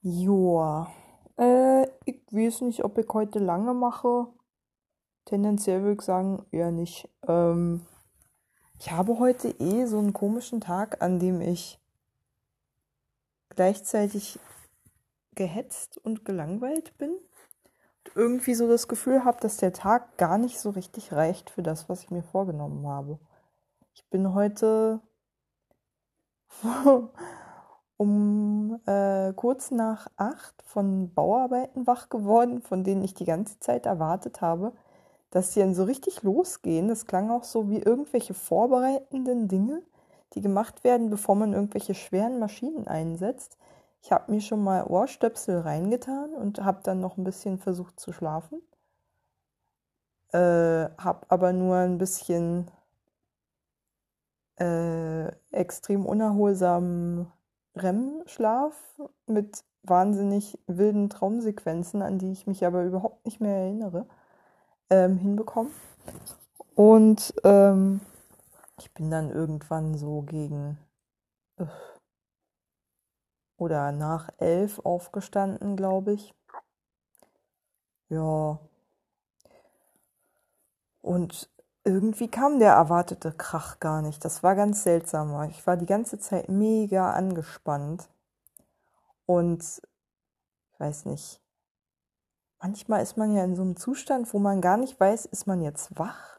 Joa. Äh, ich weiß nicht, ob ich heute lange mache. Tendenziell würde ich sagen, eher nicht. Ähm, ich habe heute eh so einen komischen Tag, an dem ich gleichzeitig gehetzt und gelangweilt bin. Und irgendwie so das Gefühl habe, dass der Tag gar nicht so richtig reicht für das, was ich mir vorgenommen habe. Ich bin heute um äh, kurz nach acht von Bauarbeiten wach geworden, von denen ich die ganze Zeit erwartet habe, dass sie dann so richtig losgehen. Das klang auch so wie irgendwelche vorbereitenden Dinge, die gemacht werden, bevor man irgendwelche schweren Maschinen einsetzt. Ich habe mir schon mal Ohrstöpsel reingetan und habe dann noch ein bisschen versucht zu schlafen. Äh, habe aber nur ein bisschen äh, extrem unerholsamen REM-Schlaf mit wahnsinnig wilden Traumsequenzen, an die ich mich aber überhaupt nicht mehr erinnere, ähm, hinbekommen. Und ähm, ich bin dann irgendwann so gegen äh, oder nach elf aufgestanden, glaube ich. Ja. Und irgendwie kam der erwartete Krach gar nicht. Das war ganz seltsam. Ich war die ganze Zeit mega angespannt. Und ich weiß nicht. Manchmal ist man ja in so einem Zustand, wo man gar nicht weiß, ist man jetzt wach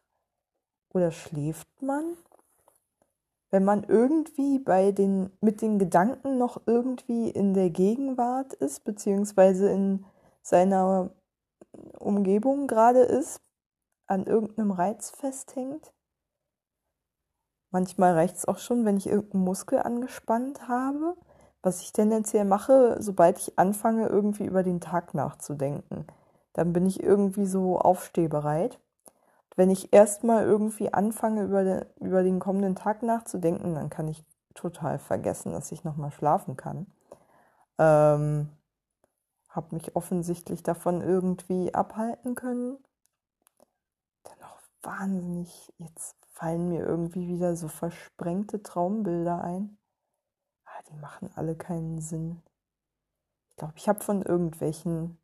oder schläft man? Wenn man irgendwie bei den, mit den Gedanken noch irgendwie in der Gegenwart ist, beziehungsweise in seiner Umgebung gerade ist, an irgendeinem Reiz festhängt. Manchmal reicht es auch schon, wenn ich irgendeinen Muskel angespannt habe, was ich tendenziell mache, sobald ich anfange, irgendwie über den Tag nachzudenken. Dann bin ich irgendwie so aufstehbereit. Wenn ich erstmal irgendwie anfange, über den, über den kommenden Tag nachzudenken, dann kann ich total vergessen, dass ich nochmal schlafen kann. Ähm, habe mich offensichtlich davon irgendwie abhalten können wahnsinnig, jetzt fallen mir irgendwie wieder so versprengte Traumbilder ein. Ah, die machen alle keinen Sinn. Ich glaube, ich habe von irgendwelchen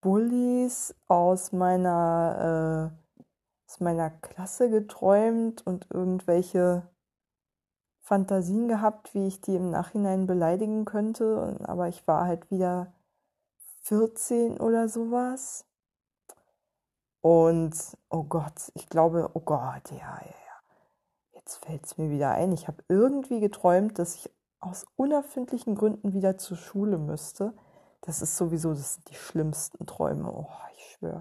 Bullies aus meiner, äh, aus meiner Klasse geträumt und irgendwelche Fantasien gehabt, wie ich die im Nachhinein beleidigen könnte. Aber ich war halt wieder 14 oder sowas. Und, oh Gott, ich glaube, oh Gott, ja, ja, ja. Jetzt fällt es mir wieder ein. Ich habe irgendwie geträumt, dass ich aus unerfindlichen Gründen wieder zur Schule müsste. Das ist sowieso, das sind die schlimmsten Träume. Oh, ich schwöre.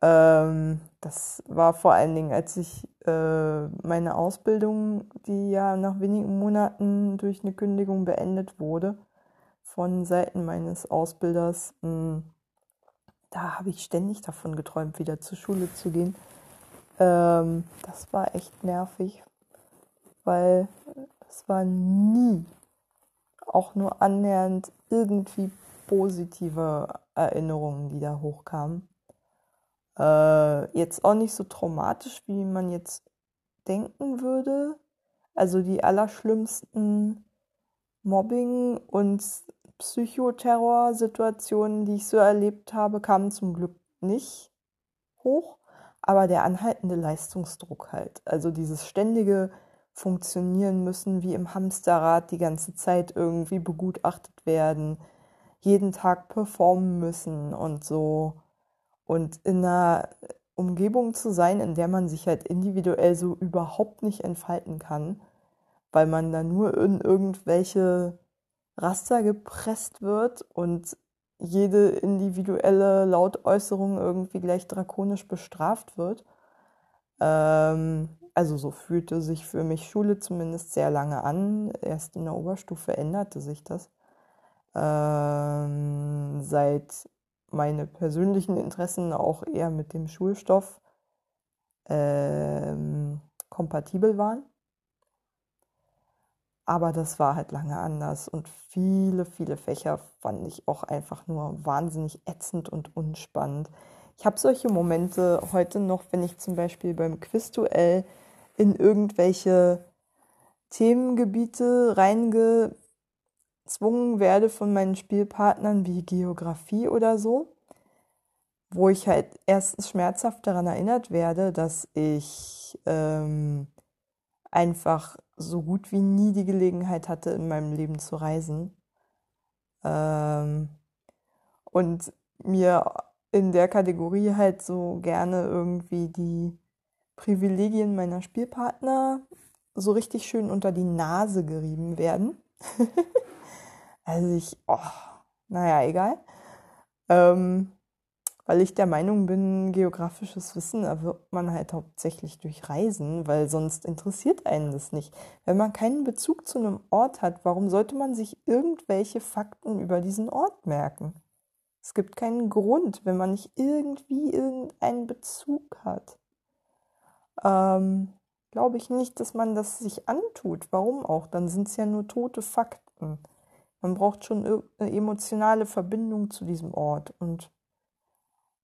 Ähm, das war vor allen Dingen, als ich äh, meine Ausbildung, die ja nach wenigen Monaten durch eine Kündigung beendet wurde, von Seiten meines Ausbilders, mh, hm, da habe ich ständig davon geträumt, wieder zur Schule zu gehen. Ähm, das war echt nervig, weil es war nie auch nur annähernd irgendwie positive Erinnerungen, die da hochkamen. Äh, jetzt auch nicht so traumatisch, wie man jetzt denken würde. Also die allerschlimmsten Mobbing und Psychoterror-Situationen, die ich so erlebt habe, kamen zum Glück nicht hoch, aber der anhaltende Leistungsdruck halt. Also dieses ständige Funktionieren müssen wie im Hamsterrad die ganze Zeit irgendwie begutachtet werden, jeden Tag performen müssen und so. Und in einer Umgebung zu sein, in der man sich halt individuell so überhaupt nicht entfalten kann, weil man da nur in irgendwelche Raster gepresst wird und jede individuelle Lautäußerung irgendwie gleich drakonisch bestraft wird. Ähm, also so fühlte sich für mich Schule zumindest sehr lange an. Erst in der Oberstufe änderte sich das. Ähm, seit meine persönlichen Interessen auch eher mit dem Schulstoff ähm, kompatibel waren. Aber das war halt lange anders und viele, viele Fächer fand ich auch einfach nur wahnsinnig ätzend und unspannend. Ich habe solche Momente heute noch, wenn ich zum Beispiel beim Quizduell in irgendwelche Themengebiete reingetappt gezwungen werde von meinen Spielpartnern wie Geografie oder so, wo ich halt erstens schmerzhaft daran erinnert werde, dass ich ähm, einfach so gut wie nie die Gelegenheit hatte, in meinem Leben zu reisen. Ähm, und mir in der Kategorie halt so gerne irgendwie die Privilegien meiner Spielpartner so richtig schön unter die Nase gerieben werden. also ich, oh, naja, egal. Ähm, weil ich der Meinung bin, geografisches Wissen erwirbt man halt hauptsächlich durch Reisen, weil sonst interessiert einen das nicht. Wenn man keinen Bezug zu einem Ort hat, warum sollte man sich irgendwelche Fakten über diesen Ort merken? Es gibt keinen Grund, wenn man nicht irgendwie irgendeinen Bezug hat. Ähm, Glaube ich nicht, dass man das sich antut. Warum auch? Dann sind es ja nur tote Fakten. Man braucht schon eine emotionale Verbindung zu diesem Ort. Und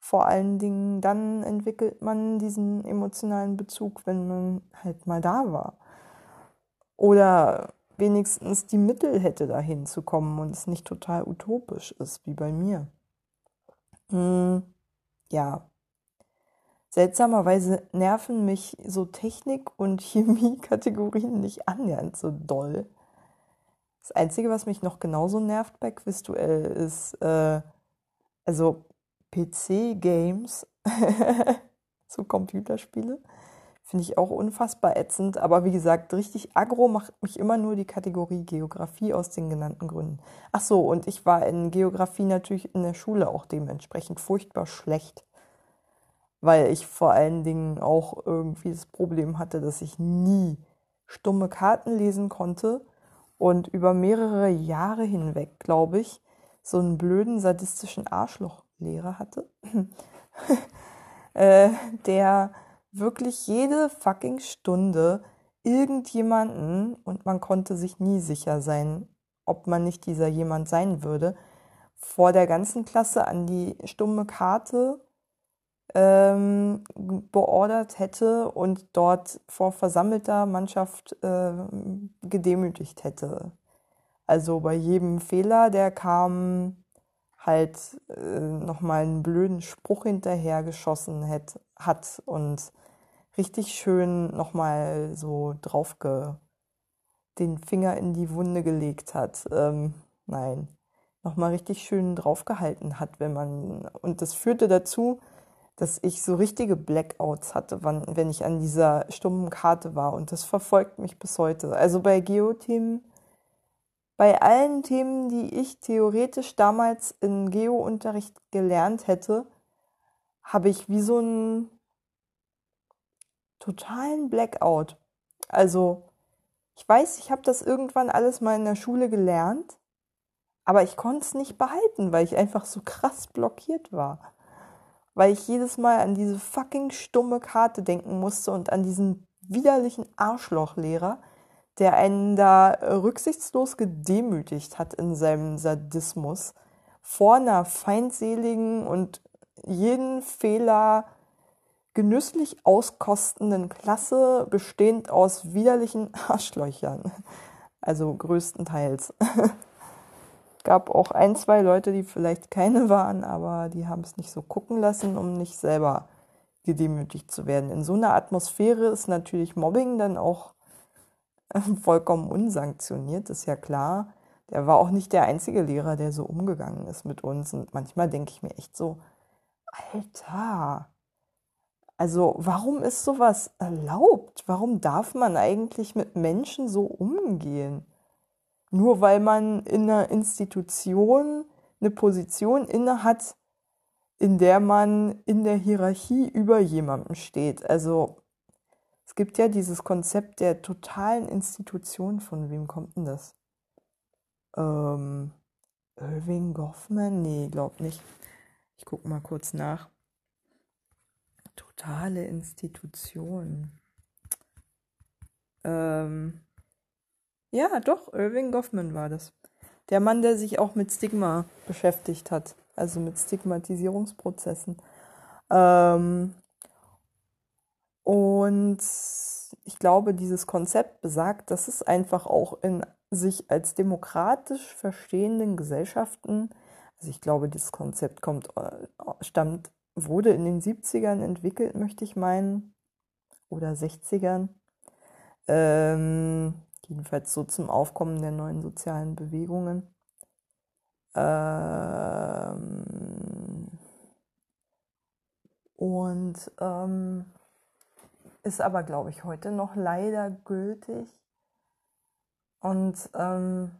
vor allen Dingen dann entwickelt man diesen emotionalen Bezug, wenn man halt mal da war. Oder wenigstens die Mittel hätte, dahin zu kommen und es nicht total utopisch ist, wie bei mir. Hm, ja. Seltsamerweise nerven mich so Technik- und Chemie-Kategorien nicht annähernd so doll. Das Einzige, was mich noch genauso nervt bei Quizduell, ist, äh, also PC-Games, so Computerspiele, finde ich auch unfassbar ätzend. Aber wie gesagt, richtig aggro macht mich immer nur die Kategorie Geografie aus den genannten Gründen. Ach so, und ich war in Geografie natürlich in der Schule auch dementsprechend furchtbar schlecht. Weil ich vor allen Dingen auch irgendwie das Problem hatte, dass ich nie stumme Karten lesen konnte und über mehrere Jahre hinweg, glaube ich, so einen blöden sadistischen Arschlochlehrer hatte, äh, der wirklich jede fucking Stunde irgendjemanden, und man konnte sich nie sicher sein, ob man nicht dieser jemand sein würde, vor der ganzen Klasse an die stumme Karte ähm, beordert hätte und dort vor versammelter Mannschaft äh, gedemütigt hätte. Also bei jedem Fehler, der kam, halt äh, nochmal einen blöden Spruch hinterher geschossen hat, hat und richtig schön nochmal so drauf den Finger in die Wunde gelegt hat. Ähm, nein, nochmal richtig schön draufgehalten hat, wenn man. Und das führte dazu, dass ich so richtige Blackouts hatte, wann, wenn ich an dieser stummen Karte war. Und das verfolgt mich bis heute. Also bei Geothemen, bei allen Themen, die ich theoretisch damals in Geo-Unterricht gelernt hätte, habe ich wie so einen totalen Blackout. Also, ich weiß, ich habe das irgendwann alles mal in der Schule gelernt, aber ich konnte es nicht behalten, weil ich einfach so krass blockiert war. Weil ich jedes Mal an diese fucking stumme Karte denken musste und an diesen widerlichen Arschlochlehrer, der einen da rücksichtslos gedemütigt hat in seinem Sadismus, vor einer feindseligen und jeden Fehler genüsslich auskostenden Klasse, bestehend aus widerlichen Arschlöchern. Also größtenteils. Gab auch ein, zwei Leute, die vielleicht keine waren, aber die haben es nicht so gucken lassen, um nicht selber gedemütigt zu werden. In so einer Atmosphäre ist natürlich Mobbing dann auch vollkommen unsanktioniert, ist ja klar. Der war auch nicht der einzige Lehrer, der so umgegangen ist mit uns. Und manchmal denke ich mir echt so, Alter, also warum ist sowas erlaubt? Warum darf man eigentlich mit Menschen so umgehen? Nur weil man in einer Institution eine Position innehat, in der man in der Hierarchie über jemandem steht. Also es gibt ja dieses Konzept der totalen Institution. Von wem kommt denn das? Ähm, Irving Goffman? Nee, glaub nicht. Ich gucke mal kurz nach totale Institution. Ähm, ja, doch, Irving Goffman war das. Der Mann, der sich auch mit Stigma beschäftigt hat, also mit Stigmatisierungsprozessen. Ähm, und ich glaube, dieses Konzept besagt, dass es einfach auch in sich als demokratisch verstehenden Gesellschaften, also ich glaube, dieses Konzept kommt, äh, stammt, wurde in den 70ern entwickelt, möchte ich meinen, oder 60ern, ähm, jedenfalls so zum Aufkommen der neuen sozialen Bewegungen. Ähm, und ähm, ist aber, glaube ich, heute noch leider gültig und ähm,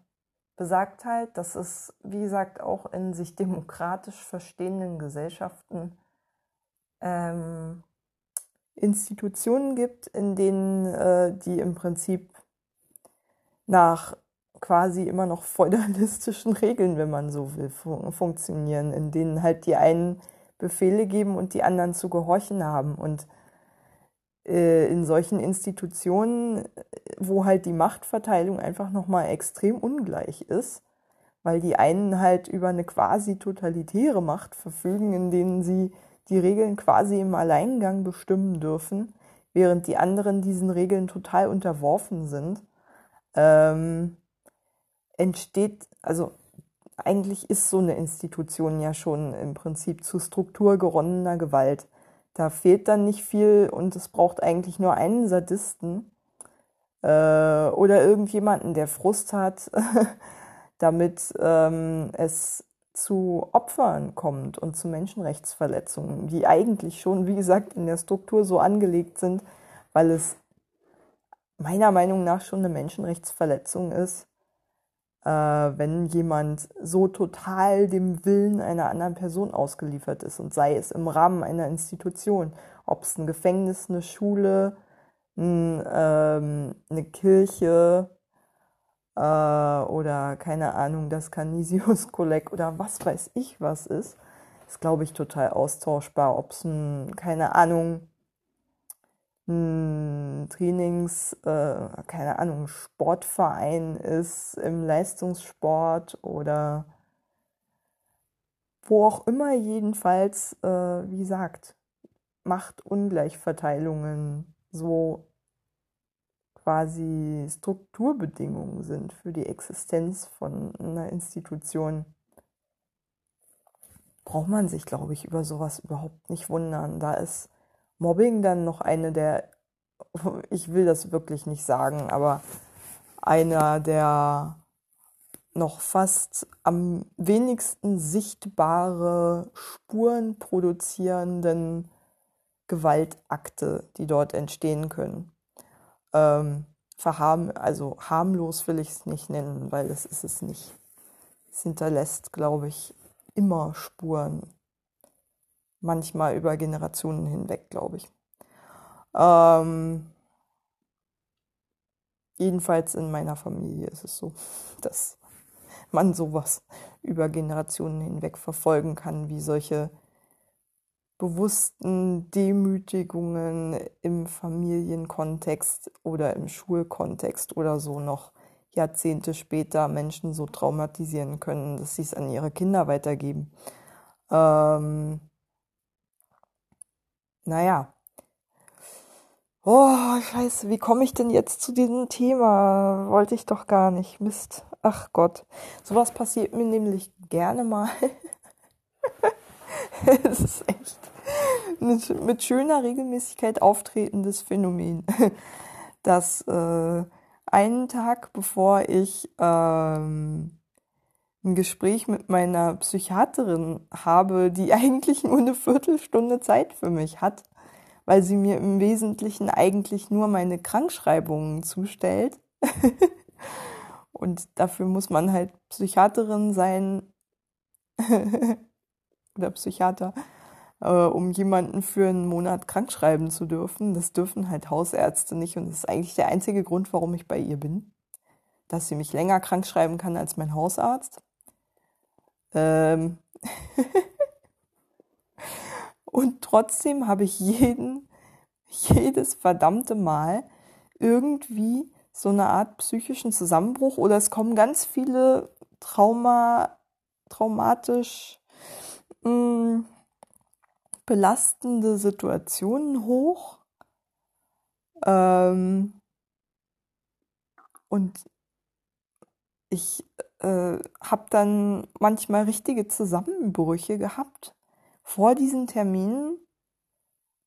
besagt halt, dass es, wie gesagt, auch in sich demokratisch verstehenden Gesellschaften ähm, Institutionen gibt, in denen äh, die im Prinzip nach quasi immer noch feudalistischen Regeln, wenn man so will, fun funktionieren, in denen halt die einen Befehle geben und die anderen zu gehorchen haben. Und in solchen Institutionen, wo halt die Machtverteilung einfach nochmal extrem ungleich ist, weil die einen halt über eine quasi totalitäre Macht verfügen, in denen sie die Regeln quasi im Alleingang bestimmen dürfen, während die anderen diesen Regeln total unterworfen sind, ähm, entsteht, also eigentlich ist so eine Institution ja schon im Prinzip zu strukturgeronnener Gewalt. Da fehlt dann nicht viel und es braucht eigentlich nur einen Sadisten äh, oder irgendjemanden, der Frust hat, damit ähm, es zu Opfern kommt und zu Menschenrechtsverletzungen, die eigentlich schon, wie gesagt, in der Struktur so angelegt sind, weil es meiner Meinung nach schon eine Menschenrechtsverletzung ist, äh, wenn jemand so total dem Willen einer anderen Person ausgeliefert ist und sei es im Rahmen einer Institution, ob es ein Gefängnis, eine Schule, ein, ähm, eine Kirche äh, oder keine Ahnung, das Canisius-Kolleg oder was weiß ich was ist, ist glaube ich total austauschbar, ob es ein, keine Ahnung, Trainings, äh, keine Ahnung, Sportverein ist im Leistungssport oder wo auch immer jedenfalls, äh, wie gesagt, Machtungleichverteilungen so quasi Strukturbedingungen sind für die Existenz von einer Institution, braucht man sich, glaube ich, über sowas überhaupt nicht wundern. Da ist Mobbing dann noch eine der, ich will das wirklich nicht sagen, aber einer der noch fast am wenigsten sichtbare Spuren produzierenden Gewaltakte, die dort entstehen können. Ähm, verharm, also harmlos will ich es nicht nennen, weil das ist es nicht. Es hinterlässt, glaube ich, immer Spuren manchmal über Generationen hinweg, glaube ich. Ähm, jedenfalls in meiner Familie ist es so, dass man sowas über Generationen hinweg verfolgen kann, wie solche bewussten Demütigungen im Familienkontext oder im Schulkontext oder so noch Jahrzehnte später Menschen so traumatisieren können, dass sie es an ihre Kinder weitergeben. Ähm, naja. Oh, scheiße, wie komme ich denn jetzt zu diesem Thema? Wollte ich doch gar nicht. Mist. Ach Gott. Sowas passiert mir nämlich gerne mal. es ist echt mit, mit, schöner Regelmäßigkeit auftretendes Phänomen, dass äh, einen Tag bevor ich ähm, ein Gespräch mit meiner Psychiaterin habe, die eigentlich nur eine Viertelstunde Zeit für mich hat, weil sie mir im Wesentlichen eigentlich nur meine Krankschreibungen zustellt. Und dafür muss man halt Psychiaterin sein oder Psychiater, äh, um jemanden für einen Monat krankschreiben zu dürfen. Das dürfen halt Hausärzte nicht und das ist eigentlich der einzige Grund, warum ich bei ihr bin, dass sie mich länger krankschreiben kann als mein Hausarzt. Ähm und trotzdem habe ich jeden, jedes verdammte Mal irgendwie so eine Art psychischen Zusammenbruch oder es kommen ganz viele Trauma, traumatisch mh, mm, belastende Situationen hoch. Ähm, und ich äh, habe dann manchmal richtige Zusammenbrüche gehabt vor diesen Terminen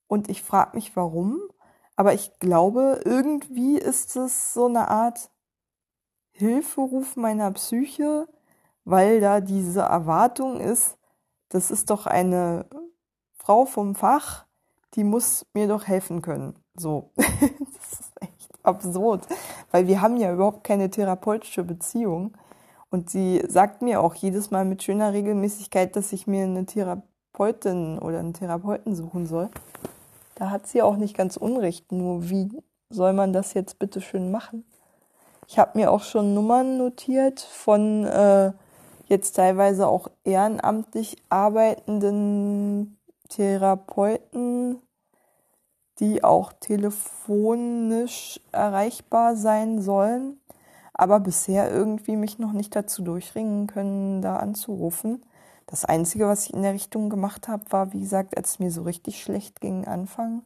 und ich frage mich warum, aber ich glaube, irgendwie ist es so eine Art Hilferuf meiner Psyche, weil da diese Erwartung ist, das ist doch eine Frau vom Fach, die muss mir doch helfen können. So. das ist echt absurd, weil wir haben ja überhaupt keine therapeutische Beziehung. Und sie sagt mir auch jedes Mal mit schöner Regelmäßigkeit, dass ich mir eine Therapeutin oder einen Therapeuten suchen soll. Da hat sie auch nicht ganz unrecht. Nur wie soll man das jetzt bitte schön machen? Ich habe mir auch schon Nummern notiert von äh, jetzt teilweise auch ehrenamtlich arbeitenden Therapeuten, die auch telefonisch erreichbar sein sollen, aber bisher irgendwie mich noch nicht dazu durchringen können, da anzurufen. Das Einzige, was ich in der Richtung gemacht habe, war, wie gesagt, als es mir so richtig schlecht ging, Anfang.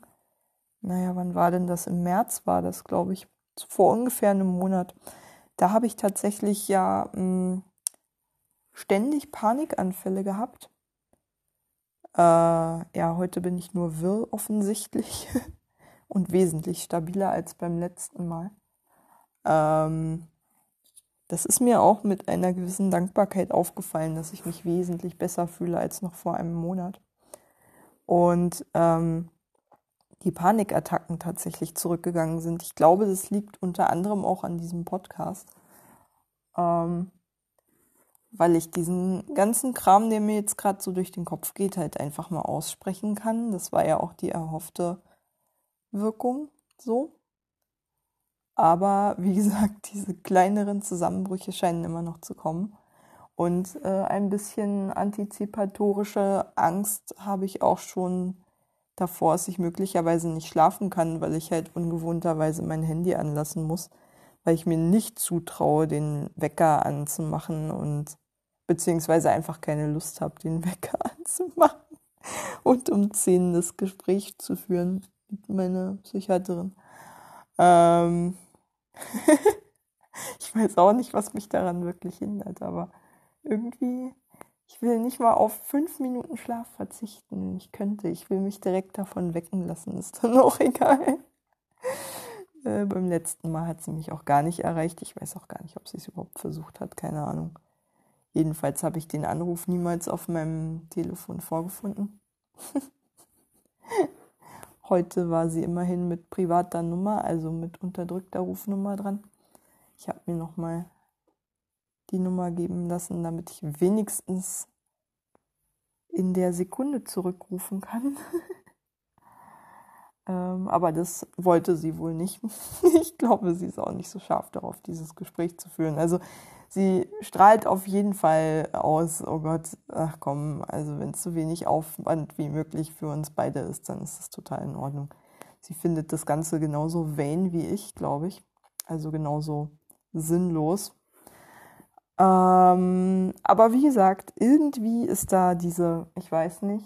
Naja, wann war denn das? Im März war das, glaube ich, vor ungefähr einem Monat. Da habe ich tatsächlich ja mh, hm, ständig Panikanfälle gehabt. Äh, ja, heute bin ich nur wirr offensichtlich und wesentlich stabiler als beim letzten Mal. Ähm, das ist mir auch mit einer gewissen Dankbarkeit aufgefallen, dass ich mich wesentlich besser fühle als noch vor einem Monat. Und ähm, die Panikattacken tatsächlich zurückgegangen sind. Ich glaube, das liegt unter anderem auch an diesem Podcast. Ähm, weil ich diesen ganzen Kram, der mir jetzt gerade so durch den Kopf geht, halt einfach mal aussprechen kann. Das war ja auch die erhoffte Wirkung so. Aber wie gesagt, diese kleineren Zusammenbrüche scheinen immer noch zu kommen. Und äh, ein bisschen antizipatorische Angst habe ich auch schon davor, dass ich möglicherweise nicht schlafen kann, weil ich halt ungewohnterweise mein Handy anlassen muss, weil ich mir nicht zutraue, den Wecker anzumachen und beziehungsweise einfach keine Lust habe, den Wecker anzumachen und um 10 das Gespräch zu führen mit meiner Psychiaterin. Ähm ich weiß auch nicht, was mich daran wirklich hindert, aber irgendwie, ich will nicht mal auf fünf Minuten Schlaf verzichten, ich könnte. Ich will mich direkt davon wecken lassen, ist dann auch egal. Äh, beim letzten Mal hat sie mich auch gar nicht erreicht. Ich weiß auch gar nicht, ob sie es überhaupt versucht hat, keine Ahnung. Jedenfalls habe ich den Anruf niemals auf meinem Telefon vorgefunden. Heute war sie immerhin mit privater Nummer, also mit unterdrückter Rufnummer dran. Ich habe mir nochmal die Nummer geben lassen, damit ich wenigstens in der Sekunde zurückrufen kann. ähm, aber das wollte sie wohl nicht. ich glaube, sie ist auch nicht so scharf darauf, dieses Gespräch zu führen. Also sie strahlt auf jeden Fall aus, oh Gott, ach komm, also wenn es so wenig Aufwand wie möglich für uns beide ist, dann ist das total in Ordnung. Sie findet das Ganze genauso vain wie ich, glaube ich. Also genauso sinnlos. Ähm, aber wie gesagt, irgendwie ist da diese, ich weiß nicht,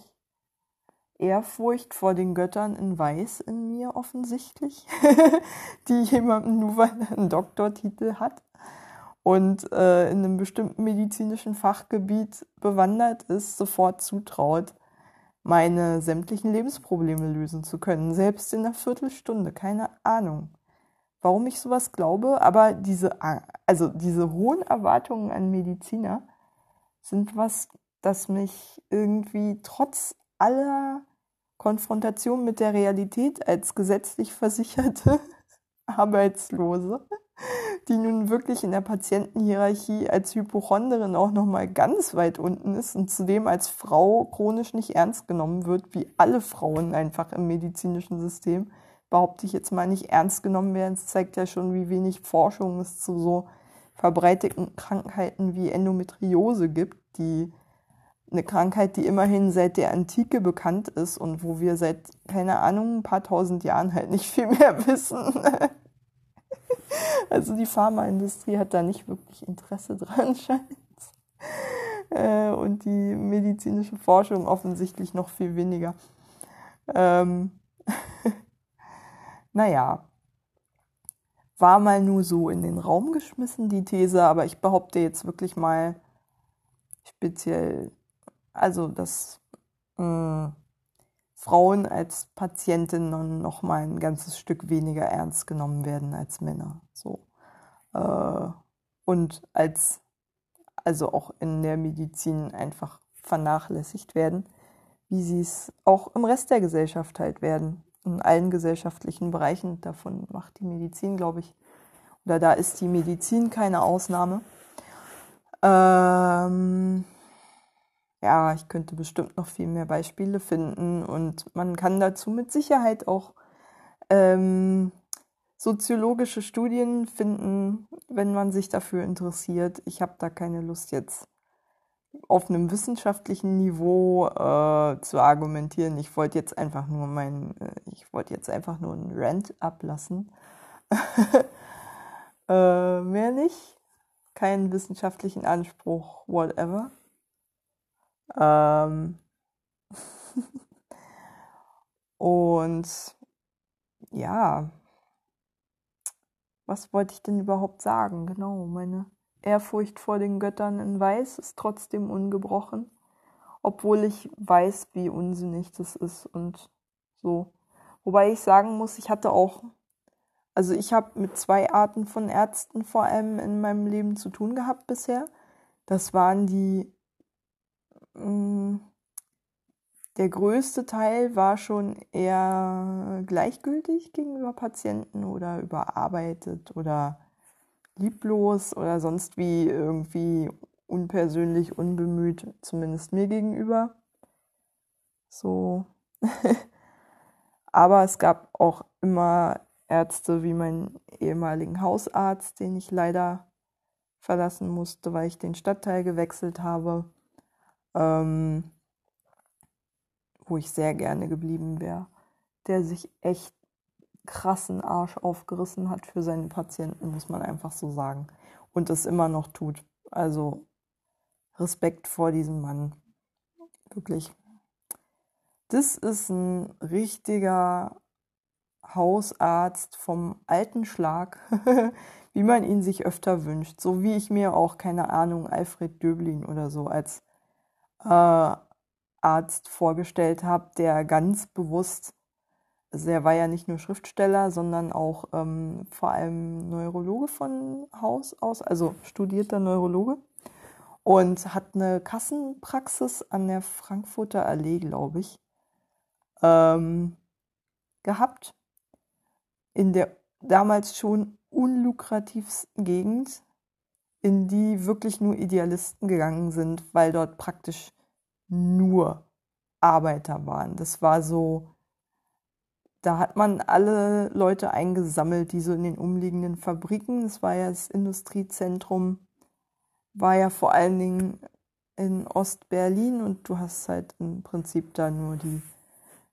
Ehrfurcht vor den Göttern in Weiß in mir offensichtlich, die jemandem nur weil er einen Doktortitel hat und äh, in einem bestimmten medizinischen Fachgebiet bewandert ist, sofort zutraut, meine sämtlichen Lebensprobleme lösen zu können, selbst in einer Viertelstunde, keine Ahnung. Warum ich sowas glaube, aber diese, also diese hohen Erwartungen an Mediziner sind was, das mich irgendwie trotz aller Konfrontation mit der Realität als gesetzlich versicherte Arbeitslose die nun wirklich in der Patientenhierarchie als Hypochonderin auch nochmal ganz weit unten ist und zudem als Frau chronisch nicht ernst genommen wird, wie alle Frauen einfach im medizinischen System, behaupte ich jetzt mal nicht ernst genommen werden. Es zeigt ja schon, wie wenig Forschung es zu so verbreiteten Krankheiten wie Endometriose gibt, die eine Krankheit, die immerhin seit der Antike bekannt ist und wo wir seit, keine Ahnung, ein paar tausend Jahren halt nicht viel mehr wissen. Also die Pharmaindustrie hat da nicht wirklich Interesse dran, scheint. Äh, und die medizinische Forschung offensichtlich noch viel weniger. Ähm naja. war mal nur so in den Raum geschmissen, die These, aber ich behaupte jetzt wirklich mal speziell, also dass hm, Frauen als Patientinnen noch mal ein ganzes Stück weniger ernst genommen werden als Männer. So. Äh, und als also auch in der Medizin einfach vernachlässigt werden, wie sie es auch im Rest der Gesellschaft halt werden. In allen gesellschaftlichen Bereichen. Davon macht die Medizin, glaube ich, oder da ist die Medizin keine Ausnahme. Ähm, ja, ich könnte bestimmt noch viel mehr Beispiele finden und man kann dazu mit Sicherheit auch ähm, soziologische Studien finden, wenn man sich dafür interessiert. Ich habe da keine Lust jetzt auf einem wissenschaftlichen Niveau äh, zu argumentieren. Ich wollte jetzt einfach nur mein, äh, ich wollte jetzt einfach nur einen Rant ablassen. äh, mehr nicht. Keinen wissenschaftlichen Anspruch, whatever. Ähm Und ja, was wollte ich denn überhaupt sagen? Genau, meine Ehrfurcht vor den Göttern in Weiß ist trotzdem ungebrochen, obwohl ich weiß, wie unsinnig das ist und so. Wobei ich sagen muss, ich hatte auch, also ich habe mit zwei Arten von Ärzten vor allem in meinem Leben zu tun gehabt bisher. Das waren die der größte Teil war schon eher gleichgültig gegenüber Patienten oder überarbeitet oder lieblos oder sonst wie irgendwie unpersönlich, unbemüht, zumindest mir gegenüber. So. Aber es gab auch immer Ärzte wie meinen ehemaligen Hausarzt, den ich leider verlassen musste, weil ich den Stadtteil gewechselt habe. Ähm, wo ich sehr gerne geblieben wäre, der sich echt krassen Arsch aufgerissen hat für seine Patienten, muss man einfach so sagen. Und es immer noch tut. Also Respekt vor diesem Mann. Wirklich. Das ist ein richtiger Hausarzt vom alten Schlag, wie man ihn sich öfter wünscht. So wie ich mir auch, keine Ahnung, Alfred Döblin oder so als äh, Arzt vorgestellt habe, der ganz bewusst, also er war ja nicht nur Schriftsteller, sondern auch ähm, vor allem Neurologe von Haus aus, also studierter Neurologe und hat eine Kassenpraxis an der Frankfurter Allee, glaube ich, ähm, gehabt. In der damals schon unlukrativsten Gegend, in die wirklich nur Idealisten gegangen sind, weil dort praktisch nur Arbeiter waren. Das war so, da hat man alle Leute eingesammelt, die so in den umliegenden Fabriken, das war ja das Industriezentrum, war ja vor allen Dingen in Ostberlin und du hast halt im Prinzip da nur die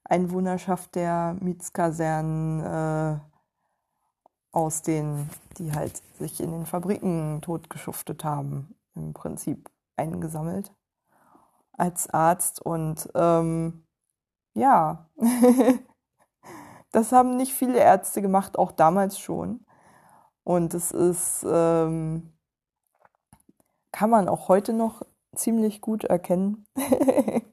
Einwohnerschaft der Mietskasernen äh, aus den, die halt sich in den Fabriken totgeschuftet haben, im Prinzip eingesammelt als Arzt und ähm, ja, das haben nicht viele Ärzte gemacht, auch damals schon. Und es ist, ähm, kann man auch heute noch ziemlich gut erkennen.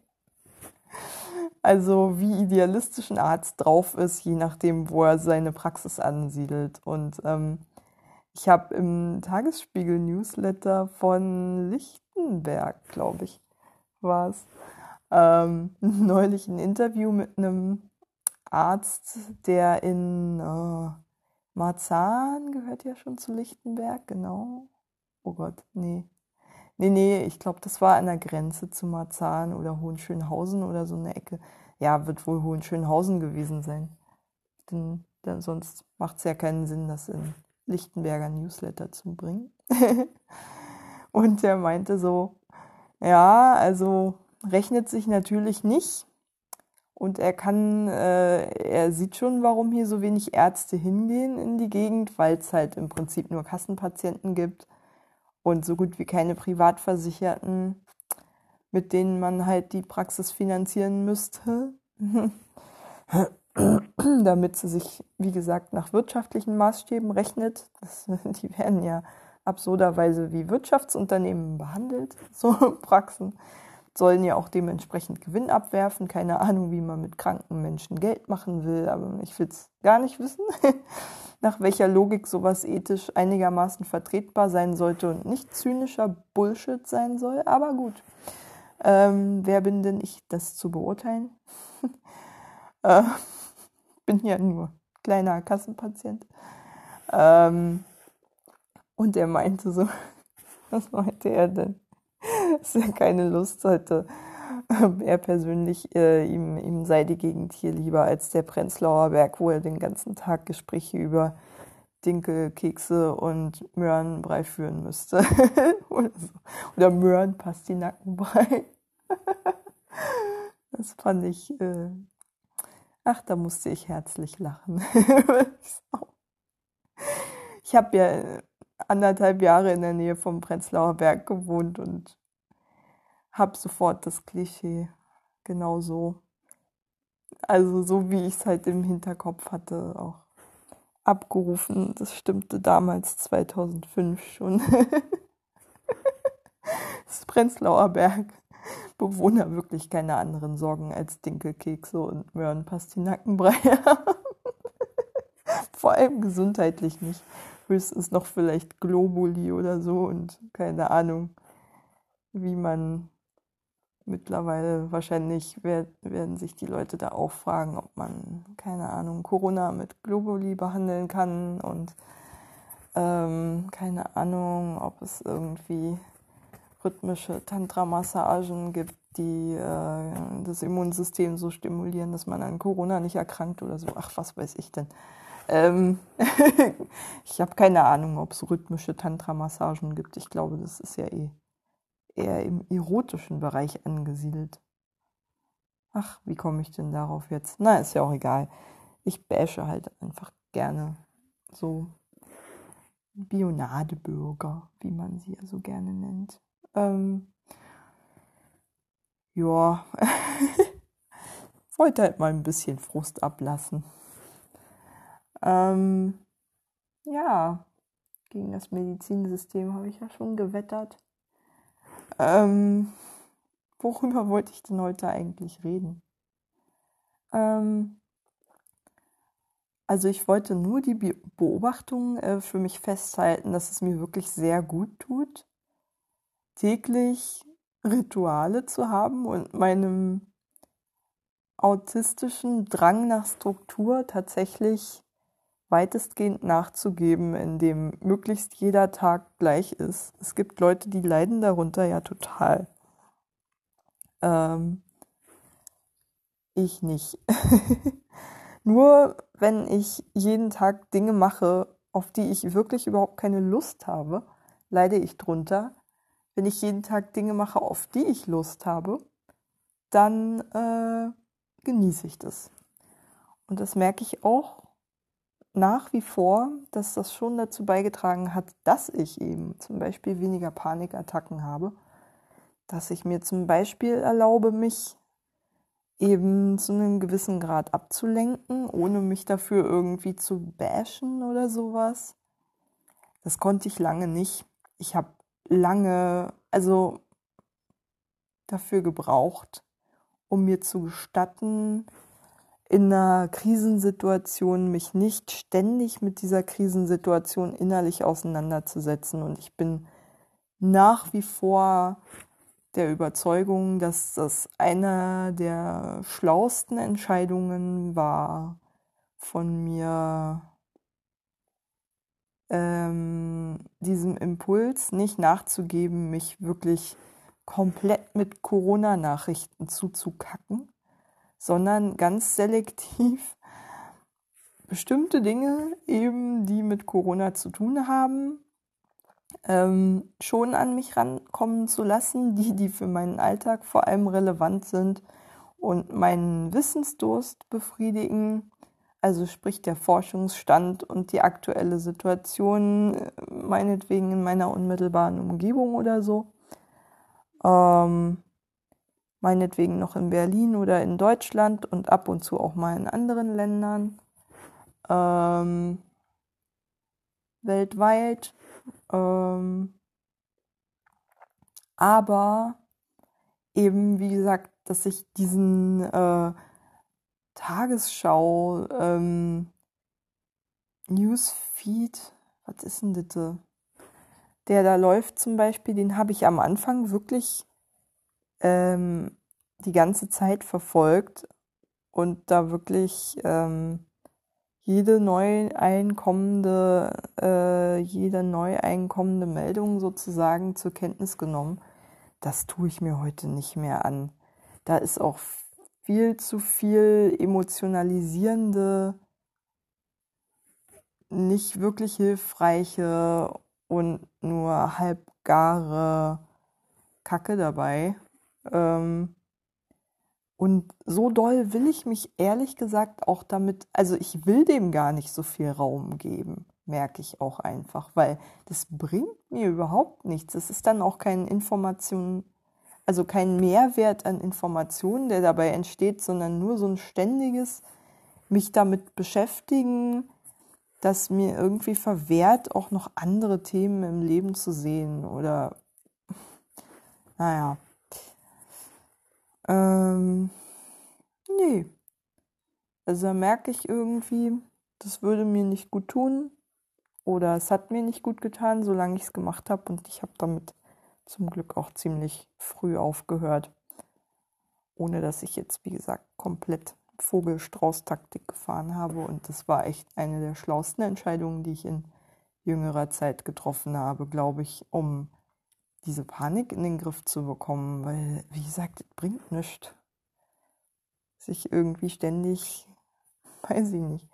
also wie idealistisch ein Arzt drauf ist, je nachdem, wo er seine Praxis ansiedelt. Und ähm, ich habe im Tagesspiegel-Newsletter von Lichtenberg, glaube ich, war es, ähm, neulich ein Interview mit einem Arzt, der in äh, Marzahn gehört ja schon zu Lichtenberg, genau. Oh Gott, nee. Nee, nee, ich glaube, das war an der Grenze zu Marzahn oder Hohenschönhausen oder so eine Ecke. Ja, wird wohl Hohenschönhausen gewesen sein. Denn, denn sonst macht es ja keinen Sinn, das in Lichtenberger Newsletter zu bringen. Und der meinte so, ja, also rechnet sich natürlich nicht. Und er kann, äh, er sieht schon, warum hier so wenig Ärzte hingehen in die Gegend, weil es halt im Prinzip nur Kassenpatienten gibt und so gut wie keine Privatversicherten, mit denen man halt die Praxis finanzieren müsste. damit sie sich, wie gesagt, nach wirtschaftlichen Maßstäben rechnet. Das, die werden ja absurderweise wie Wirtschaftsunternehmen behandelt, so Praxen, sollen ja auch dementsprechend Gewinn abwerfen. Keine Ahnung, wie man mit kranken Menschen Geld machen will, aber ich will es gar nicht wissen, nach welcher Logik sowas ethisch einigermaßen vertretbar sein sollte und nicht zynischer Bullshit sein soll. Aber gut, ähm, wer bin denn ich, das zu beurteilen? äh, bin ja nur kleiner Kassenpatient. Ähm, und er meinte so, was meinte er denn? Dass er keine Lust hatte. Er persönlich, äh, ihm, ihm sei die Gegend hier lieber als der Prenzlauer Berg, wo er den ganzen Tag Gespräche über Dinkelkekse und Möhrenbrei führen müsste. oder, so. oder Möhrenpastinackenbrei. das fand ich, äh, ach, da musste ich herzlich lachen. ich habe ja anderthalb Jahre in der Nähe vom Prenzlauer Berg gewohnt und habe sofort das Klischee genau so, also so wie ich es halt im Hinterkopf hatte, auch abgerufen. Das stimmte damals 2005 schon. das Prenzlauer Berg. Bewohner wirklich keine anderen Sorgen als Dinkelkekse und Möhrenpastinackenbrei Vor allem gesundheitlich nicht höchstens noch vielleicht Globuli oder so und keine Ahnung, wie man mittlerweile wahrscheinlich werden sich die Leute da auch fragen, ob man, keine Ahnung, Corona mit Globuli behandeln kann und ähm, keine Ahnung, ob es irgendwie rhythmische Tantra-Massagen gibt, die äh, das Immunsystem so stimulieren, dass man an Corona nicht erkrankt oder so. Ach, was weiß ich denn. Ähm ich habe keine Ahnung, ob es rhythmische Tantra-Massagen gibt. Ich glaube, das ist ja eh eher im erotischen Bereich angesiedelt. Ach, wie komme ich denn darauf jetzt? Na, ist ja auch egal. Ich bashe halt einfach gerne so Bionadebürger, wie man sie ja so gerne nennt. Ähm, ja, wollte halt mal ein bisschen Frust ablassen. Ähm, ja, gegen das Medizinsystem habe ich ja schon gewettert. Ähm, worüber wollte ich denn heute eigentlich reden? Ähm, also ich wollte nur die Beobachtung äh, für mich festhalten, dass es mir wirklich sehr gut tut, täglich Rituale zu haben und meinem autistischen Drang nach Struktur tatsächlich weitestgehend nachzugeben, indem möglichst jeder Tag gleich ist. Es gibt Leute, die leiden darunter ja total. Ähm, ich nicht. Nur wenn ich jeden Tag Dinge mache, auf die ich wirklich überhaupt keine Lust habe, leide ich drunter. Wenn ich jeden Tag Dinge mache, auf die ich Lust habe, dann äh, genieße ich das. Und das merke ich auch nach wie vor, dass das schon dazu beigetragen hat, dass ich eben zum Beispiel weniger Panikattacken habe, dass ich mir zum Beispiel erlaube, mich eben zu einem gewissen Grad abzulenken, ohne mich dafür irgendwie zu bashen oder sowas. Das konnte ich lange nicht. Ich habe lange, also dafür gebraucht, um mir zu gestatten, in einer Krisensituation mich nicht ständig mit dieser Krisensituation innerlich auseinanderzusetzen. Und ich bin nach wie vor der Überzeugung, dass das eine der schlausten Entscheidungen war, von mir ähm, diesem Impuls nicht nachzugeben, mich wirklich komplett mit Corona-Nachrichten zuzukacken sondern ganz selektiv bestimmte Dinge eben, die mit Corona zu tun haben, ähm, schon an mich rankommen zu lassen, die, die für meinen Alltag vor allem relevant sind und meinen Wissensdurst befriedigen, also sprich der Forschungsstand und die aktuelle Situation, äh, meinetwegen in meiner unmittelbaren Umgebung oder so. Ähm, meinetwegen noch in Berlin oder in Deutschland und ab und zu auch mal in anderen Ländern. Ähm, weltweit. Ähm, aber eben, wie gesagt, dass ich diesen äh, Tagesschau ähm, Newsfeed, was ist denn das? Der da läuft zum Beispiel, den habe ich am Anfang wirklich ähm, die ganze Zeit verfolgt und da wirklich ähm, jede neu einkommende, äh, jede neu einkommende Meldung sozusagen zur Kenntnis genommen. Das tue ich mir heute nicht mehr an. Da ist auch viel zu viel emotionalisierende, nicht wirklich hilfreiche und nur halbgare Kacke dabei. Ähm, und so doll will ich mich ehrlich gesagt auch damit, also ich will dem gar nicht so viel Raum geben, merke ich auch einfach, weil das bringt mir überhaupt nichts. Es ist dann auch kein Information, also kein Mehrwert an Informationen, der dabei entsteht, sondern nur so ein ständiges mich damit beschäftigen, das mir irgendwie verwehrt, auch noch andere Themen im Leben zu sehen oder naja. Ähm, nee. Also da merke ich irgendwie, das würde mir nicht gut tun oder es hat mir nicht gut getan, solange ich es gemacht habe und ich habe damit zum Glück auch ziemlich früh aufgehört, ohne dass ich jetzt, wie gesagt, komplett Vogelstrauß-Taktik gefahren habe und das war echt eine der schlauesten Entscheidungen, die ich in jüngerer Zeit getroffen habe, glaube ich, um diese Panik in den Griff zu bekommen, weil, wie gesagt, es bringt nichts. Sich irgendwie ständig, weiß ich nicht,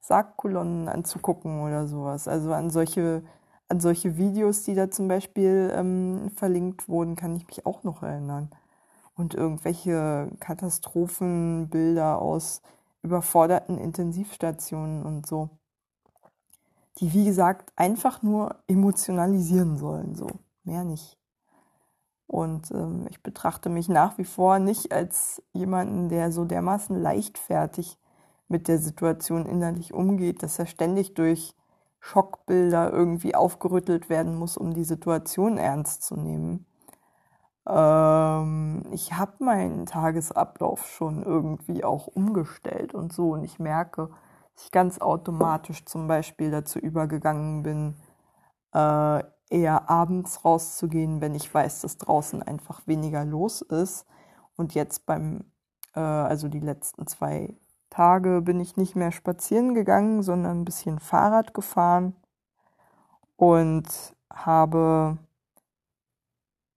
Sargkolonnen anzugucken oder sowas. Also an solche, an solche Videos, die da zum Beispiel ähm, verlinkt wurden, kann ich mich auch noch erinnern. Und irgendwelche Katastrophenbilder aus überforderten Intensivstationen und so. Die, wie gesagt, einfach nur emotionalisieren sollen, so mehr nicht. Und ähm, ich betrachte mich nach wie vor nicht als jemanden, der so dermaßen leichtfertig mit der Situation innerlich umgeht, dass er ständig durch Schockbilder irgendwie aufgerüttelt werden muss, um die Situation ernst zu nehmen. Ähm, ich habe meinen Tagesablauf schon irgendwie auch umgestellt und so und ich merke, dass ich ganz automatisch zum Beispiel dazu übergegangen bin, äh, eher abends rauszugehen, wenn ich weiß, dass draußen einfach weniger los ist. Und jetzt beim, äh, also die letzten zwei Tage bin ich nicht mehr spazieren gegangen, sondern ein bisschen Fahrrad gefahren und habe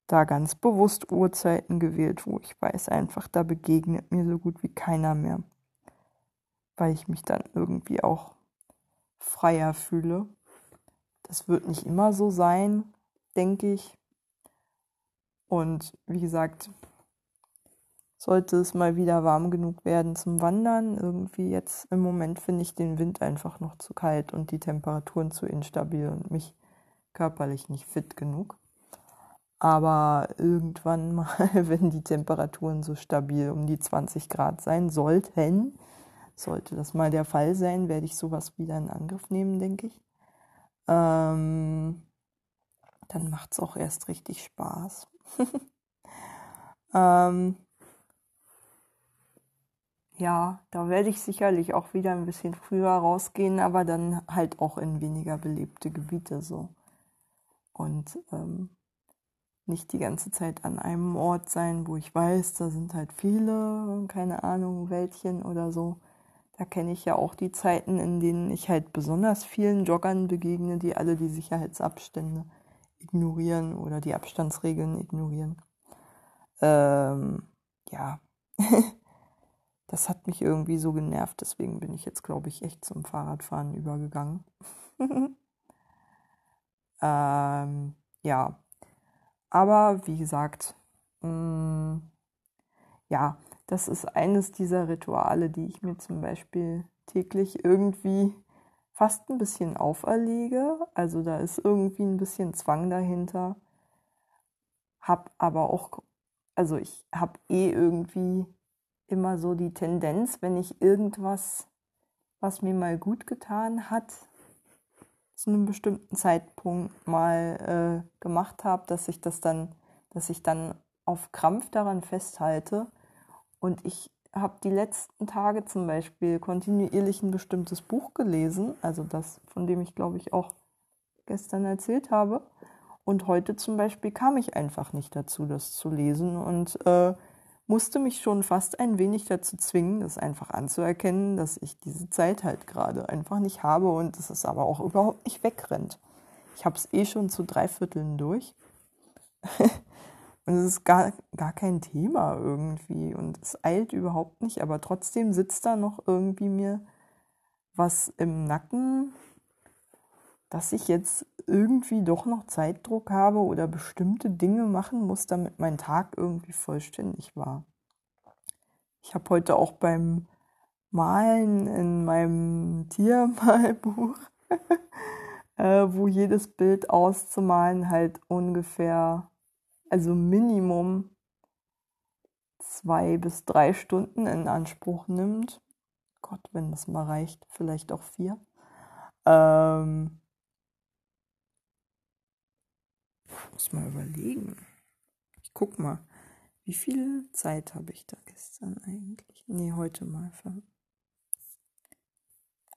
da ganz bewusst Uhrzeiten gewählt, wo ich weiß einfach, da begegnet mir so gut wie keiner mehr, weil ich mich dann irgendwie auch freier fühle. Das wird nicht immer so sein, denke ich. Und wie gesagt, sollte es mal wieder warm genug werden zum Wandern, irgendwie jetzt im Moment finde ich den Wind einfach noch zu kalt und die Temperaturen zu instabil und mich körperlich nicht fit genug. Aber irgendwann mal, wenn die Temperaturen so stabil um die 20 Grad sein sollten, sollte das mal der Fall sein, werde ich sowas wieder in Angriff nehmen, denke ich ähm, dann macht es auch erst richtig Spaß. ähm, ja, da werde ich sicherlich auch wieder ein bisschen früher rausgehen, aber dann halt auch in weniger belebte Gebiete so. Und ähm, nicht die ganze Zeit an einem Ort sein, wo ich weiß, da sind halt viele, keine Ahnung, Wäldchen oder so, da kenne ich ja auch die Zeiten, in denen ich halt besonders vielen Joggern begegne, die alle die Sicherheitsabstände ignorieren oder die Abstandsregeln ignorieren. Ähm, ja, das hat mich irgendwie so genervt, deswegen bin ich jetzt, glaube ich, echt zum Fahrradfahren übergegangen. ähm, ja, aber wie gesagt, mh, mm, ja, das ist eines dieser Rituale, die ich mir zum Beispiel täglich irgendwie fast ein bisschen auferlege. Also da ist irgendwie ein bisschen Zwang dahinter. Hab aber auch, also ich habe eh irgendwie immer so die Tendenz, wenn ich irgendwas, was mir mal gut getan hat, zu einem bestimmten Zeitpunkt mal äh, gemacht habe, dass ich das dann, dass ich dann auf Krampf daran festhalte. Und ich habe die letzten Tage zum Beispiel kontinuierlich ein bestimmtes Buch gelesen, also das, von dem ich glaube ich auch gestern erzählt habe. Und heute zum Beispiel kam ich einfach nicht dazu, das zu lesen und äh, musste mich schon fast ein wenig dazu zwingen, das einfach anzuerkennen, dass ich diese Zeit halt gerade einfach nicht habe und dass es aber auch überhaupt nicht wegrennt. Ich habe es eh schon zu drei Vierteln durch. und es ist gar, gar kein Thema irgendwie und es eilt überhaupt nicht, aber trotzdem sitzt da noch irgendwie mir was im Nacken, dass ich jetzt irgendwie doch noch Zeitdruck habe oder bestimmte Dinge machen muss, damit mein Tag irgendwie vollständig war. Ich habe heute auch beim Malen in meinem Tiermalbuch, äh, wo jedes Bild auszumalen halt ungefähr, also Minimum zwei bis drei Stunden in Anspruch nimmt. Gott, wenn das mal reicht, vielleicht auch vier. Ähm, muss mal überlegen. Ich guck mal, wie viel Zeit habe ich da gestern eigentlich? Nee, heute mal.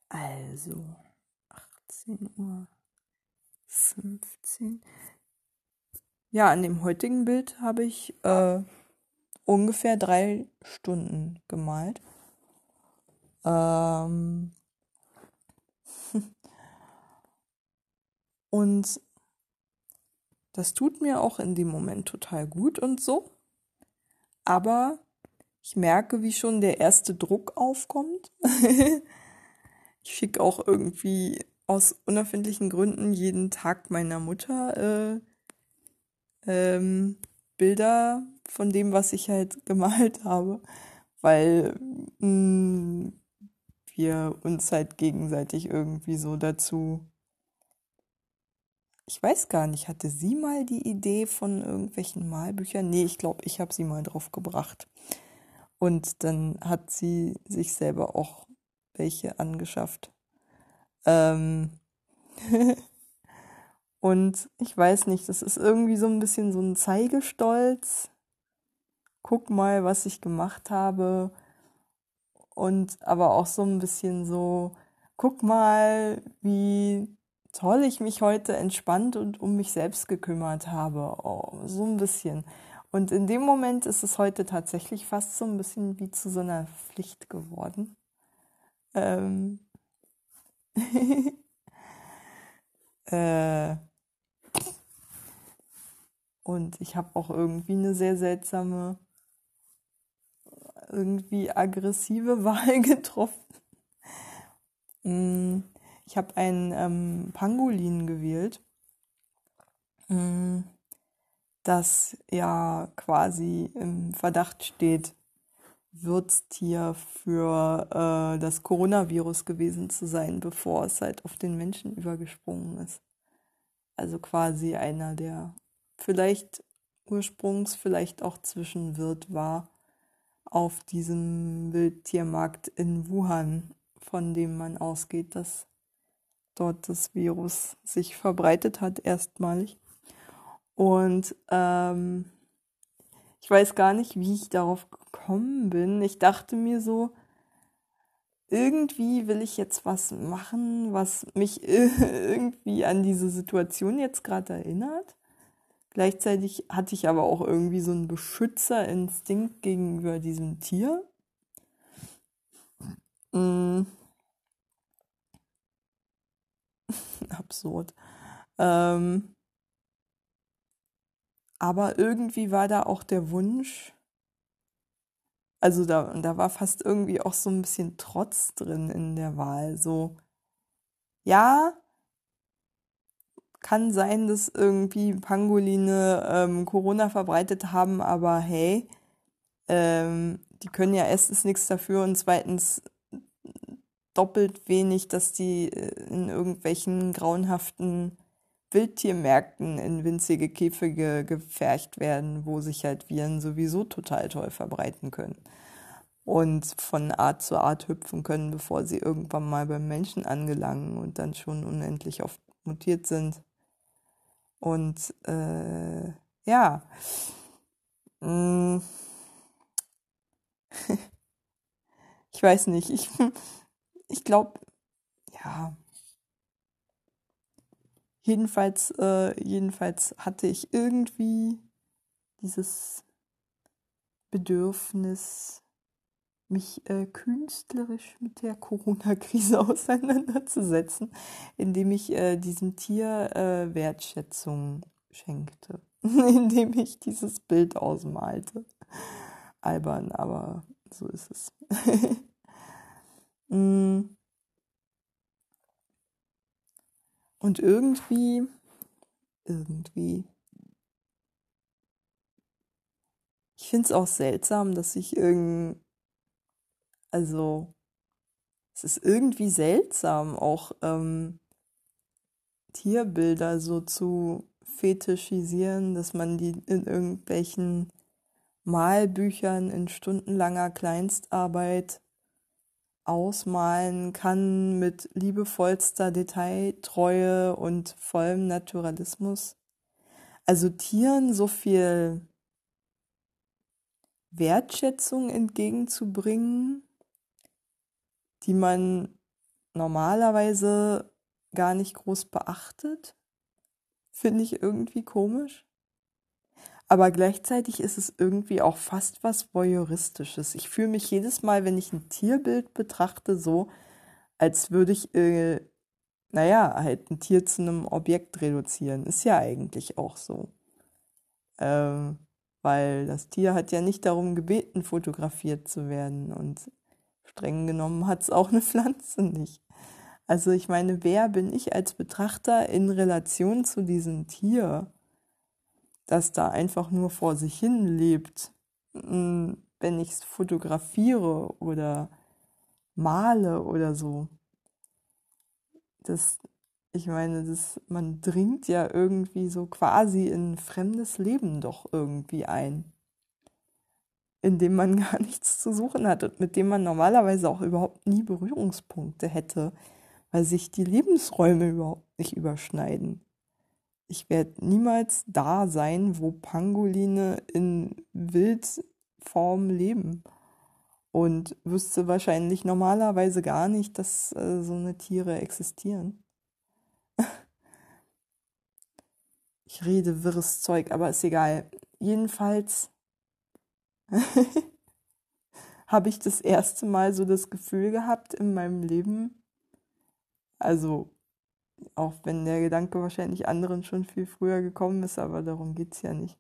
Also, 18 Uhr 15. Ja, an dem heutigen Bild habe ich äh, ungefähr drei Stunden gemalt. Ähm und das tut mir auch in dem Moment total gut und so. Aber ich merke, wie schon der erste Druck aufkommt. ich schicke auch irgendwie aus unerfindlichen Gründen jeden Tag meiner Mutter äh, ähm, Bilder von dem, was ich halt gemalt habe, weil mh, mm, wir uns halt gegenseitig irgendwie so dazu ich weiß gar nicht, hatte sie mal die Idee von irgendwelchen Malbüchern? Nee, ich glaube, ich habe sie mal drauf gebracht. Und dann hat sie sich selber auch welche angeschafft. Ähm Und ich weiß nicht, das ist irgendwie so ein bisschen so ein Zeigestolz. Guck mal, was ich gemacht habe. Und aber auch so ein bisschen so, guck mal, wie toll ich mich heute entspannt und um mich selbst gekümmert habe. Oh, so ein bisschen. Und in dem Moment ist es heute tatsächlich fast so ein bisschen wie zu so einer Pflicht geworden. Ähm äh und ich habe auch irgendwie eine sehr seltsame, irgendwie aggressive Wahl getroffen. Mm. Ich habe einen ähm, Pangolin gewählt, mm, das ja quasi im Verdacht steht, Wirtstier für äh, das Coronavirus gewesen zu sein, bevor es halt auf den Menschen übergesprungen ist. Also quasi einer, der vielleicht ursprungs, vielleicht auch Zwischenwirt war auf diesem Wildtiermarkt in Wuhan, von dem man ausgeht, dass dort das Virus sich verbreitet hat, erstmalig. Und ähm, ich weiß gar nicht, wie ich darauf gekommen bin. Ich dachte mir so, irgendwie will ich jetzt was machen, was mich irgendwie an diese Situation jetzt gerade erinnert. Gleichzeitig hatte ich aber auch irgendwie so einen Beschützerinstinkt gegenüber diesem Tier. Mm. absurd. Ähm, aber irgendwie war da auch der Wunsch, also da, da war fast irgendwie auch so ein bisschen Trotz drin in der Wahl. So, ja, kann sein, dass irgendwie Pangoline ähm, Corona verbreitet haben, aber hey, ähm, die können ja erstens nichts dafür und zweitens doppelt wenig, dass die äh, in irgendwelchen grauenhaften Wildtiermärkten in winzige Käfige gefercht werden, wo sich halt Viren sowieso total toll verbreiten können und von Art zu Art hüpfen können, bevor sie irgendwann mal beim Menschen angelangen und dann schon unendlich oft mutiert sind. Und äh, ja, mm. ich weiß nicht, ich, ich glaube, ja, jedenfalls, äh, jedenfalls hatte ich irgendwie dieses Bedürfnis, mich äh, künstlerisch mit der Corona-Krise auseinanderzusetzen, indem ich äh, diesem Tier äh, Wertschätzung schenkte, indem ich dieses Bild ausmalte. Albern, aber so ist es. Mm. Und irgendwie, irgendwie, ich finde es auch seltsam, dass ich irgendwie also es ist irgendwie seltsam, auch ähm, Tierbilder so zu fetischisieren, dass man die in irgendwelchen Malbüchern in stundenlanger Kleinstarbeit ausmalen kann mit liebevollster Detailtreue und vollem Naturalismus. Also Tieren so viel Wertschätzung entgegenzubringen, die man normalerweise gar nicht groß beachtet. Finde ich irgendwie komisch. Aber gleichzeitig ist es irgendwie auch fast was Voyeuristisches. Ich fühle mich jedes Mal, wenn ich ein Tierbild betrachte, so, als würde ich, äh, naja, halt ein Tier zu einem Objekt reduzieren. Ist ja eigentlich auch so. Ähm, weil das Tier hat ja nicht darum gebeten, fotografiert zu werden. Und streng genommen hat es auch eine Pflanze nicht. Also ich meine, wer bin ich als Betrachter in Relation zu diesem Tier, das da einfach nur vor sich hin lebt, hm, wenn ich es fotografiere oder male oder so. Das, ich meine, das, man dringt ja irgendwie so quasi in fremdes Leben doch irgendwie ein in dem man gar nichts zu suchen hat und mit dem man normalerweise auch überhaupt nie Berührungspunkte hätte, weil sich die Lebensräume überhaupt nicht überschneiden. Ich werde niemals da sein, wo Pangoline in Wildform leben und wüsste wahrscheinlich normalerweise gar nicht, dass äh, so eine Tiere existieren. ich rede wirres Zeug, aber ist egal. Jedenfalls habe ich das erste Mal so das Gefühl gehabt in meinem Leben, also auch wenn der Gedanke wahrscheinlich anderen schon viel früher gekommen ist, aber darum geht es ja nicht.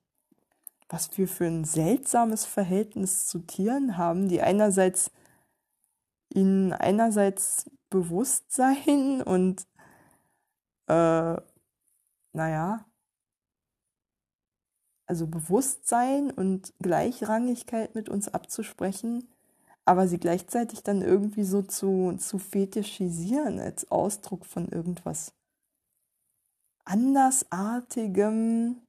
Was wir für ein seltsames Verhältnis zu Tieren haben, die einerseits ihnen einerseits Bewusstsein und äh, naja, also Bewusstsein und Gleichrangigkeit mit uns abzusprechen, aber sie gleichzeitig dann irgendwie so zu, zu fetischisieren als Ausdruck von irgendwas andersartigem,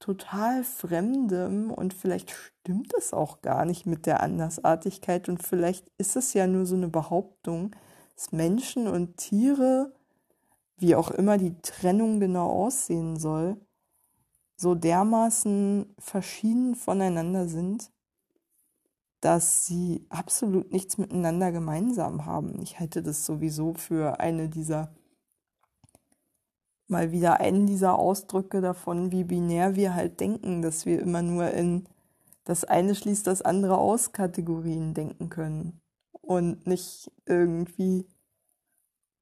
total fremdem und vielleicht stimmt es auch gar nicht mit der Andersartigkeit und vielleicht ist es ja nur so eine Behauptung, dass Menschen und Tiere, wie auch immer die Trennung genau aussehen soll, so dermaßen verschieden voneinander sind, dass sie absolut nichts miteinander gemeinsam haben. Ich halte das sowieso für eine dieser, mal wieder einen dieser Ausdrücke davon, wie binär wir halt denken, dass wir immer nur in das eine schließt das andere aus Kategorien denken können und nicht irgendwie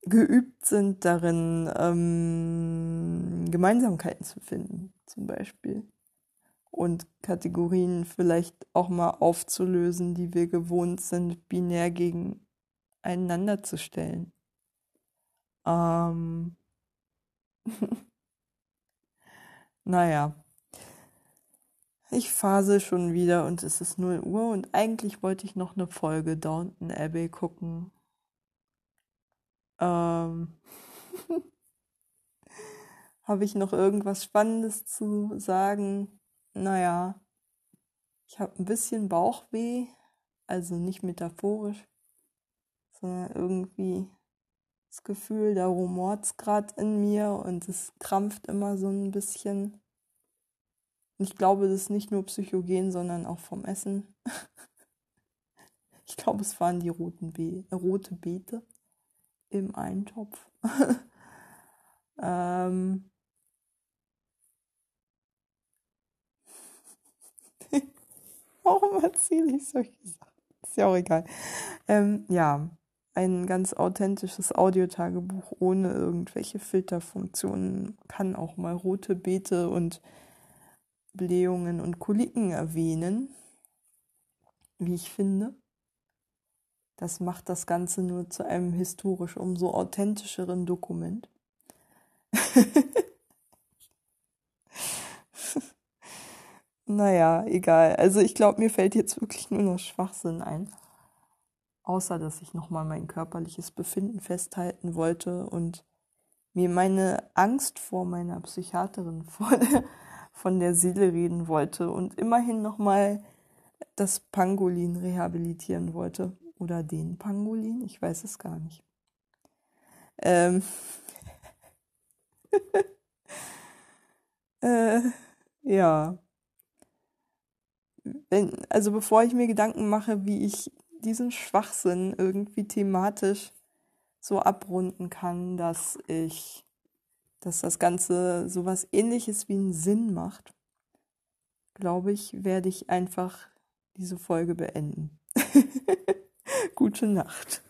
geübt sind darin, ähm, Gemeinsamkeiten zu finden, zum Beispiel. Und Kategorien vielleicht auch mal aufzulösen, die wir gewohnt sind, binär gegeneinander zu stellen. Ähm naja. Ich phase schon wieder und es ist 0 Uhr und eigentlich wollte ich noch eine Folge Downton Abbey gucken. Ähm Habe ich noch irgendwas Spannendes zu sagen? Naja, ich habe ein bisschen Bauchweh, also nicht metaphorisch, sondern irgendwie das Gefühl, da rumort's gerade in mir und es krampft immer so ein bisschen. ich glaube, das ist nicht nur psychogen, sondern auch vom Essen. ich glaube, es waren die roten Be rote Beete im Eintopf. ähm, Warum erzähle ich solche Sachen? Ist ja auch egal. Ähm, ja, ein ganz authentisches Audiotagebuch ohne irgendwelche Filterfunktionen kann auch mal rote Beete und Blähungen und Koliken erwähnen, wie ich finde. Das macht das Ganze nur zu einem historisch umso authentischeren Dokument. Naja, egal. Also ich glaube, mir fällt jetzt wirklich nur noch Schwachsinn ein. Außer dass ich nochmal mein körperliches Befinden festhalten wollte und mir meine Angst vor meiner Psychiaterin von, von der Seele reden wollte und immerhin nochmal das Pangolin rehabilitieren wollte. Oder den Pangolin, ich weiß es gar nicht. Ähm. äh, ja wenn, also bevor ich mir Gedanken mache, wie ich diesen Schwachsinn irgendwie thematisch so abrunden kann, dass ich, dass das Ganze sowas ähnliches wie einen Sinn macht, glaube ich, werde ich einfach diese Folge beenden. Gute Nacht.